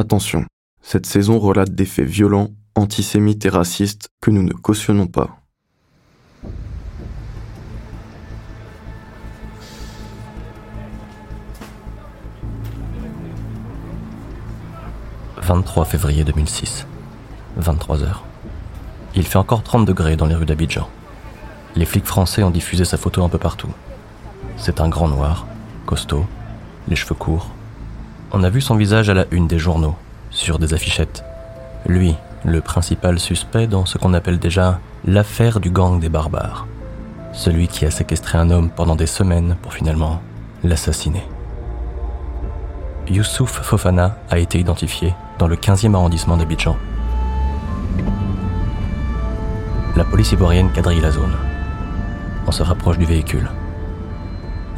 Attention, cette saison relate des faits violents, antisémites et racistes que nous ne cautionnons pas. « 23 février 2006, 23 h Il fait encore 30 degrés dans les rues d'Abidjan. Les flics français ont diffusé sa photo un peu partout. C'est un grand noir, costaud, les cheveux courts. On a vu son visage à la une des journaux, sur des affichettes. Lui, le principal suspect dans ce qu'on appelle déjà l'affaire du gang des barbares. Celui qui a séquestré un homme pendant des semaines pour finalement l'assassiner. Youssouf Fofana a été identifié dans le 15e arrondissement d'Abidjan. La police ivoirienne quadrille la zone. On se rapproche du véhicule.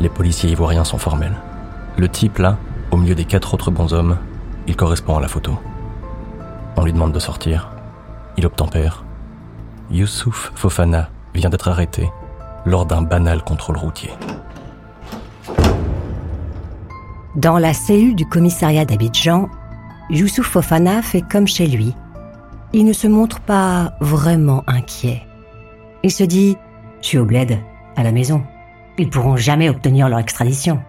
Les policiers ivoiriens sont formels. Le type là, au milieu des quatre autres bons hommes, il correspond à la photo. On lui demande de sortir. Il obtempère. Youssouf Fofana vient d'être arrêté lors d'un banal contrôle routier. Dans la cellule du commissariat d'Abidjan, Youssouf Fofana fait comme chez lui. Il ne se montre pas vraiment inquiet. Il se dit Je suis au bled, à la maison. Ils pourront jamais obtenir leur extradition.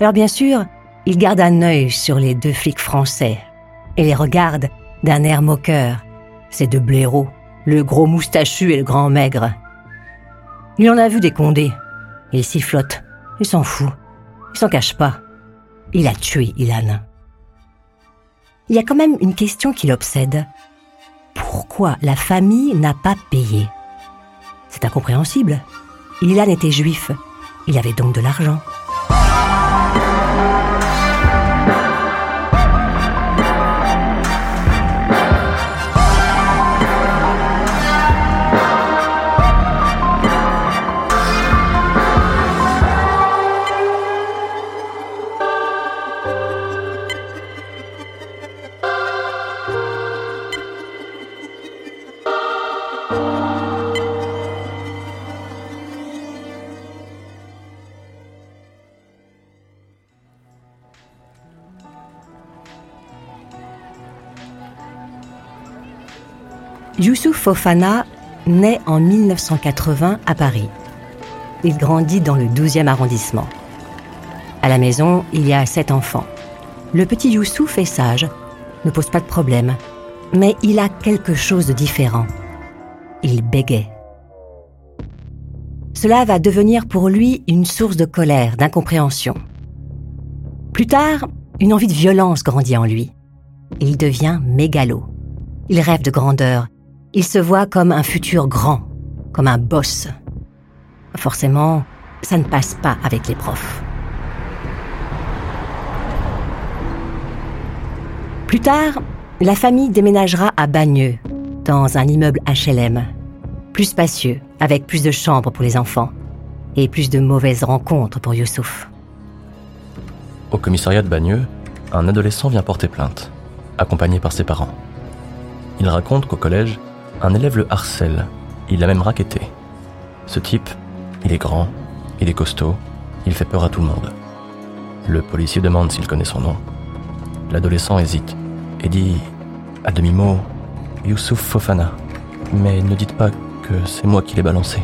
Alors bien sûr, il garde un œil sur les deux flics français et les regarde d'un air moqueur. Ces deux blaireaux, le gros moustachu et le grand maigre. Il en a vu des condés. Il sifflote. Il s'en fout. Il s'en cache pas. Il a tué Ilan. Il y a quand même une question qui l'obsède. Pourquoi la famille n'a pas payé? C'est incompréhensible. Ilan était juif. Il avait donc de l'argent. Youssouf Fofana naît en 1980 à Paris. Il grandit dans le 12e arrondissement. À la maison, il y a sept enfants. Le petit Youssouf est sage, ne pose pas de problème, mais il a quelque chose de différent. Il bégait. Cela va devenir pour lui une source de colère, d'incompréhension. Plus tard, une envie de violence grandit en lui. Il devient mégalo. Il rêve de grandeur, il se voit comme un futur grand, comme un boss. Forcément, ça ne passe pas avec les profs. Plus tard, la famille déménagera à Bagneux, dans un immeuble HLM, plus spacieux, avec plus de chambres pour les enfants, et plus de mauvaises rencontres pour Youssouf. Au commissariat de Bagneux, un adolescent vient porter plainte, accompagné par ses parents. Il raconte qu'au collège, un élève le harcèle. Il l'a même raquetté. Ce type, il est grand, il est costaud, il fait peur à tout le monde. Le policier demande s'il connaît son nom. L'adolescent hésite et dit, à demi-mot, Youssouf Fofana. Mais ne dites pas que c'est moi qui l'ai balancé.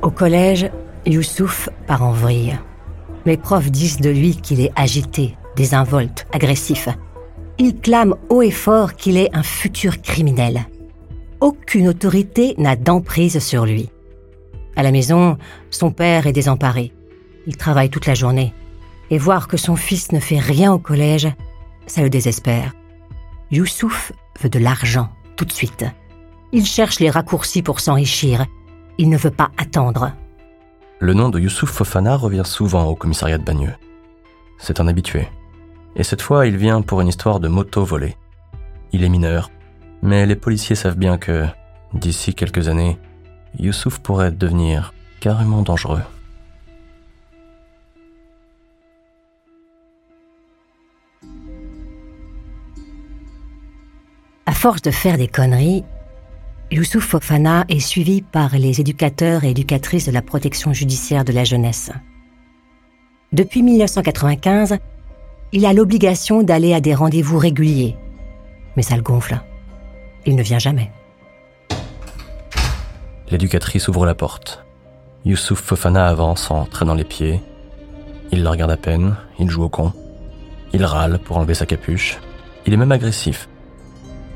Au collège, Youssouf part en vrille. Les profs disent de lui qu'il est agité, désinvolte, agressif. Il clame haut et fort qu'il est un futur criminel. Aucune autorité n'a d'emprise sur lui. À la maison, son père est désemparé. Il travaille toute la journée. Et voir que son fils ne fait rien au collège, ça le désespère. Youssouf veut de l'argent, tout de suite. Il cherche les raccourcis pour s'enrichir. Il ne veut pas attendre. Le nom de Youssouf Fofana revient souvent au commissariat de Bagneux. C'est un habitué. Et cette fois, il vient pour une histoire de moto volée. Il est mineur, mais les policiers savent bien que, d'ici quelques années, Youssouf pourrait devenir carrément dangereux. À force de faire des conneries, Youssouf Fofana est suivi par les éducateurs et éducatrices de la protection judiciaire de la jeunesse. Depuis 1995, il a l'obligation d'aller à des rendez-vous réguliers. Mais ça le gonfle. Il ne vient jamais. L'éducatrice ouvre la porte. Youssouf Fofana avance en traînant les pieds. Il la regarde à peine, il joue au con. Il râle pour enlever sa capuche. Il est même agressif.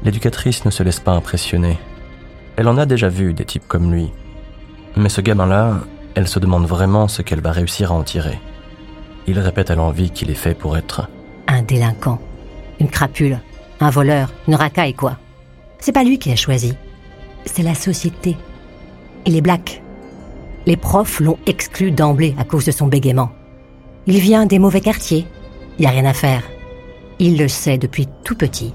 L'éducatrice ne se laisse pas impressionner. Elle en a déjà vu des types comme lui. Mais ce gamin-là, elle se demande vraiment ce qu'elle va réussir à en tirer. Il répète à l'envie qu'il est fait pour être un délinquant, une crapule, un voleur, une racaille quoi. C'est pas lui qui a choisi, c'est la société. Il est black. Les profs l'ont exclu d'emblée à cause de son bégaiement. Il vient des mauvais quartiers. Il y a rien à faire. Il le sait depuis tout petit.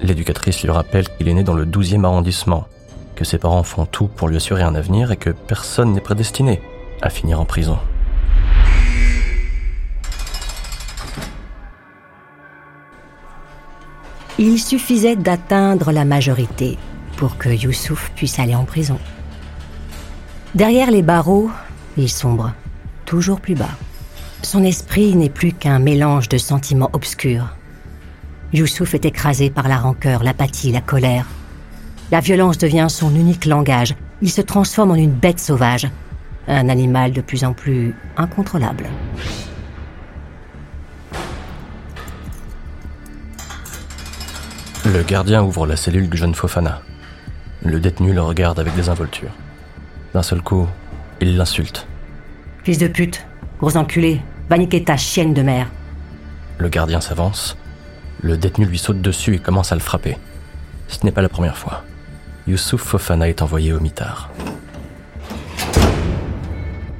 L'éducatrice lui rappelle qu'il est né dans le 12e arrondissement, que ses parents font tout pour lui assurer un avenir et que personne n'est prédestiné à finir en prison. Il suffisait d'atteindre la majorité pour que Youssouf puisse aller en prison. Derrière les barreaux, il sombre, toujours plus bas. Son esprit n'est plus qu'un mélange de sentiments obscurs. Youssouf est écrasé par la rancœur, l'apathie, la colère. La violence devient son unique langage. Il se transforme en une bête sauvage, un animal de plus en plus incontrôlable. Le gardien ouvre la cellule du jeune Fofana. Le détenu le regarde avec désinvolture. D'un seul coup, il l'insulte. Fils de pute, gros enculé, va niquer ta chienne de mère. Le gardien s'avance. Le détenu lui saute dessus et commence à le frapper. Ce n'est pas la première fois. Youssouf Fofana est envoyé au mitard.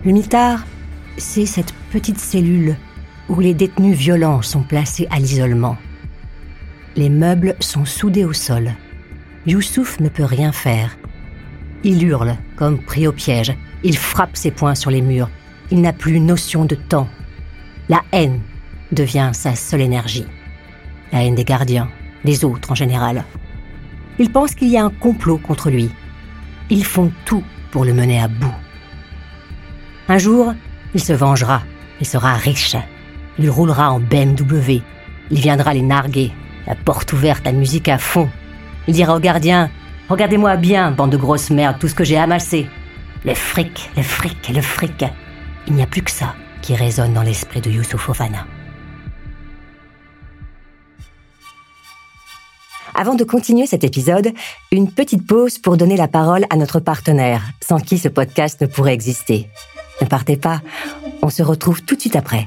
Le mitard, c'est cette petite cellule où les détenus violents sont placés à l'isolement. Les meubles sont soudés au sol. Youssouf ne peut rien faire. Il hurle, comme pris au piège. Il frappe ses poings sur les murs. Il n'a plus notion de temps. La haine devient sa seule énergie. La haine des gardiens, des autres en général. Il pense qu'il y a un complot contre lui. Ils font tout pour le mener à bout. Un jour, il se vengera. Il sera riche. Il roulera en BMW. Il viendra les narguer la porte ouverte, la musique à fond. Il dira au gardien Regardez-moi bien, bande de grosses merdes, tout ce que j'ai amassé. Le fric, le fric, le fric. Il n'y a plus que ça qui résonne dans l'esprit de Youssouf Ofana. Avant de continuer cet épisode, une petite pause pour donner la parole à notre partenaire, sans qui ce podcast ne pourrait exister. Ne partez pas, on se retrouve tout de suite après.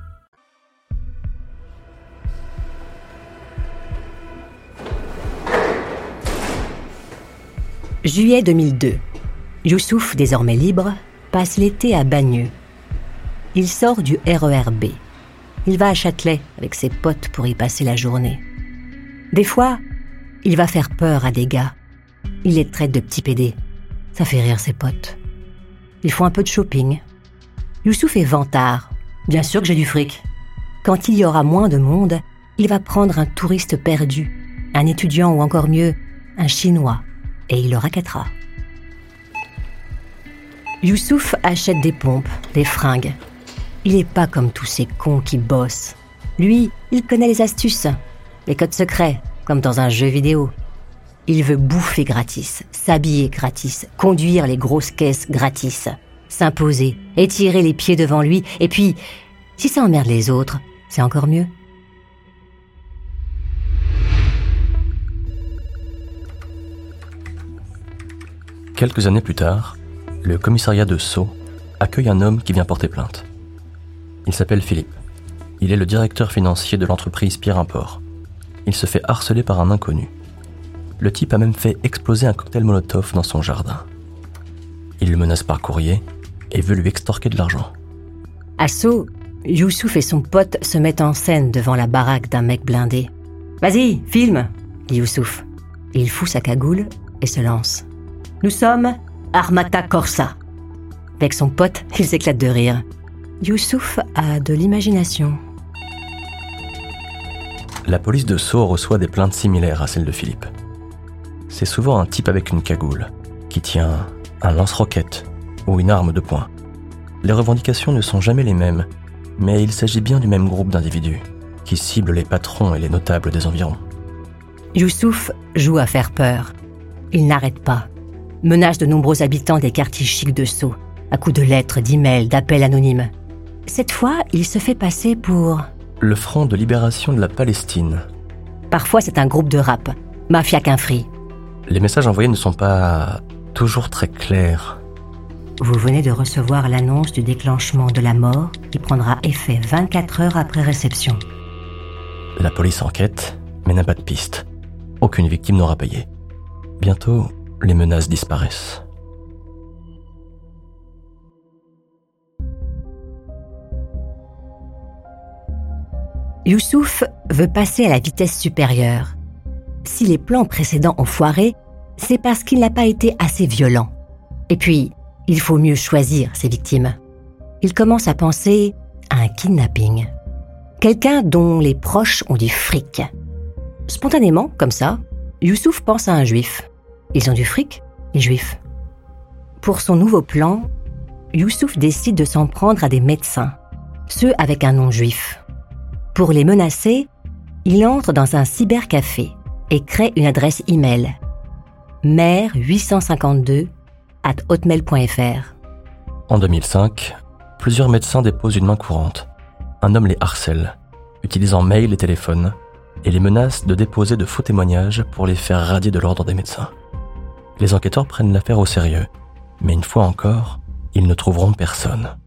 Juillet 2002. Youssouf, désormais libre, passe l'été à Bagneux. Il sort du RERB. Il va à Châtelet avec ses potes pour y passer la journée. Des fois, il va faire peur à des gars. Il les traite de petits pédés. Ça fait rire ses potes. Ils font un peu de shopping. Youssouf est vantard. Bien sûr que j'ai du fric. Quand il y aura moins de monde, il va prendre un touriste perdu, un étudiant ou encore mieux, un Chinois et il le raquettera. Youssouf achète des pompes, des fringues. Il n'est pas comme tous ces cons qui bossent. Lui, il connaît les astuces, les codes secrets, comme dans un jeu vidéo. Il veut bouffer gratis, s'habiller gratis, conduire les grosses caisses gratis, s'imposer, étirer les pieds devant lui, et puis, si ça emmerde les autres, c'est encore mieux. Quelques années plus tard, le commissariat de Sceaux accueille un homme qui vient porter plainte. Il s'appelle Philippe. Il est le directeur financier de l'entreprise Pierre Import. Il se fait harceler par un inconnu. Le type a même fait exploser un cocktail Molotov dans son jardin. Il le menace par courrier et veut lui extorquer de l'argent. À Sceaux, Youssouf et son pote se mettent en scène devant la baraque d'un mec blindé. Vas-y, filme, dit Youssouf. Il fout sa cagoule et se lance. Nous sommes Armata Corsa. Avec son pote, il s'éclate de rire. Youssouf a de l'imagination. La police de Sceaux reçoit des plaintes similaires à celles de Philippe. C'est souvent un type avec une cagoule, qui tient un lance-roquette ou une arme de poing. Les revendications ne sont jamais les mêmes, mais il s'agit bien du même groupe d'individus, qui ciblent les patrons et les notables des environs. Youssouf joue à faire peur. Il n'arrête pas. Menace de nombreux habitants des quartiers chics de Sceaux, à coups de lettres, d'emails, d'appels anonymes. Cette fois, il se fait passer pour... Le Front de libération de la Palestine. Parfois, c'est un groupe de rap, Mafia Quinfri. Les messages envoyés ne sont pas toujours très clairs. Vous venez de recevoir l'annonce du déclenchement de la mort qui prendra effet 24 heures après réception. La police enquête, mais n'a pas de piste. Aucune victime n'aura payé. Bientôt, les menaces disparaissent. Youssouf veut passer à la vitesse supérieure. Si les plans précédents ont foiré, c'est parce qu'il n'a pas été assez violent. Et puis, il faut mieux choisir ses victimes. Il commence à penser à un kidnapping. Quelqu'un dont les proches ont du fric. Spontanément, comme ça, Youssouf pense à un juif. Ils ont du fric, les juifs. Pour son nouveau plan, Youssouf décide de s'en prendre à des médecins, ceux avec un nom juif. Pour les menacer, il entre dans un cybercafé et crée une adresse email mère 852 at hotmail.fr. En 2005, plusieurs médecins déposent une main courante. Un homme les harcèle, utilisant mail et téléphone, et les menace de déposer de faux témoignages pour les faire radier de l'ordre des médecins. Les enquêteurs prennent l'affaire au sérieux, mais une fois encore, ils ne trouveront personne.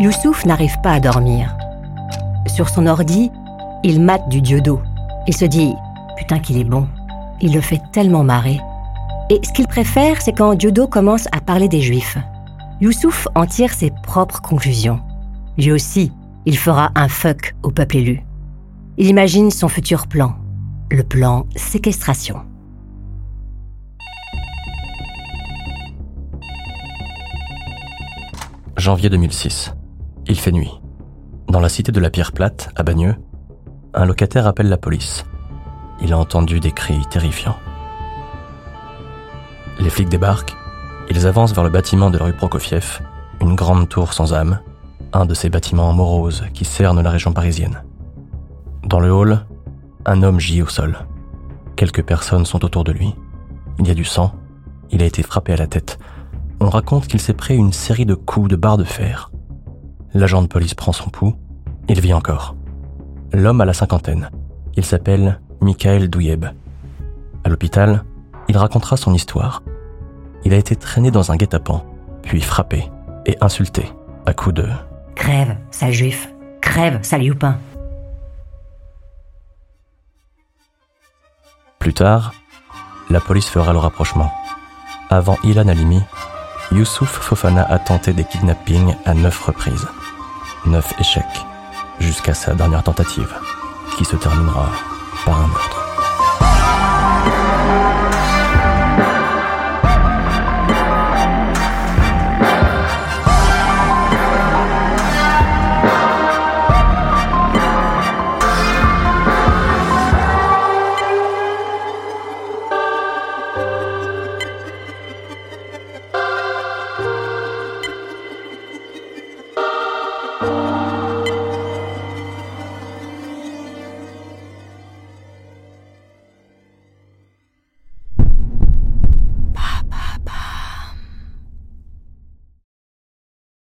Youssouf n'arrive pas à dormir. Sur son ordi, il mate du diodo. Il se dit Putain qu'il est bon. Il le fait tellement marrer. Et ce qu'il préfère, c'est quand Diodo commence à parler des Juifs. Youssouf en tire ses propres conclusions. Lui aussi, il fera un fuck au peuple élu. Il imagine son futur plan, le plan séquestration. Janvier 2006. Il fait nuit. Dans la cité de la Pierre Plate, à Bagneux, un locataire appelle la police. Il a entendu des cris terrifiants. Les flics débarquent. Ils avancent vers le bâtiment de la rue Prokofiev, une grande tour sans âme, un de ces bâtiments moroses qui cernent la région parisienne. Dans le hall, un homme gît au sol. Quelques personnes sont autour de lui. Il y a du sang. Il a été frappé à la tête. On raconte qu'il s'est pris une série de coups de barre de fer. L'agent de police prend son pouls. Il vit encore. L'homme a la cinquantaine. Il s'appelle Michael Douyeb. À l'hôpital, il racontera son histoire. Il a été traîné dans un guet-apens, puis frappé et insulté à coups de Crève, sale juif. Crève, sale youpin. Plus tard, la police fera le rapprochement. Avant Ilan Halimi, Youssouf Fofana a tenté des kidnappings à neuf reprises. Neuf échecs, jusqu'à sa dernière tentative, qui se terminera.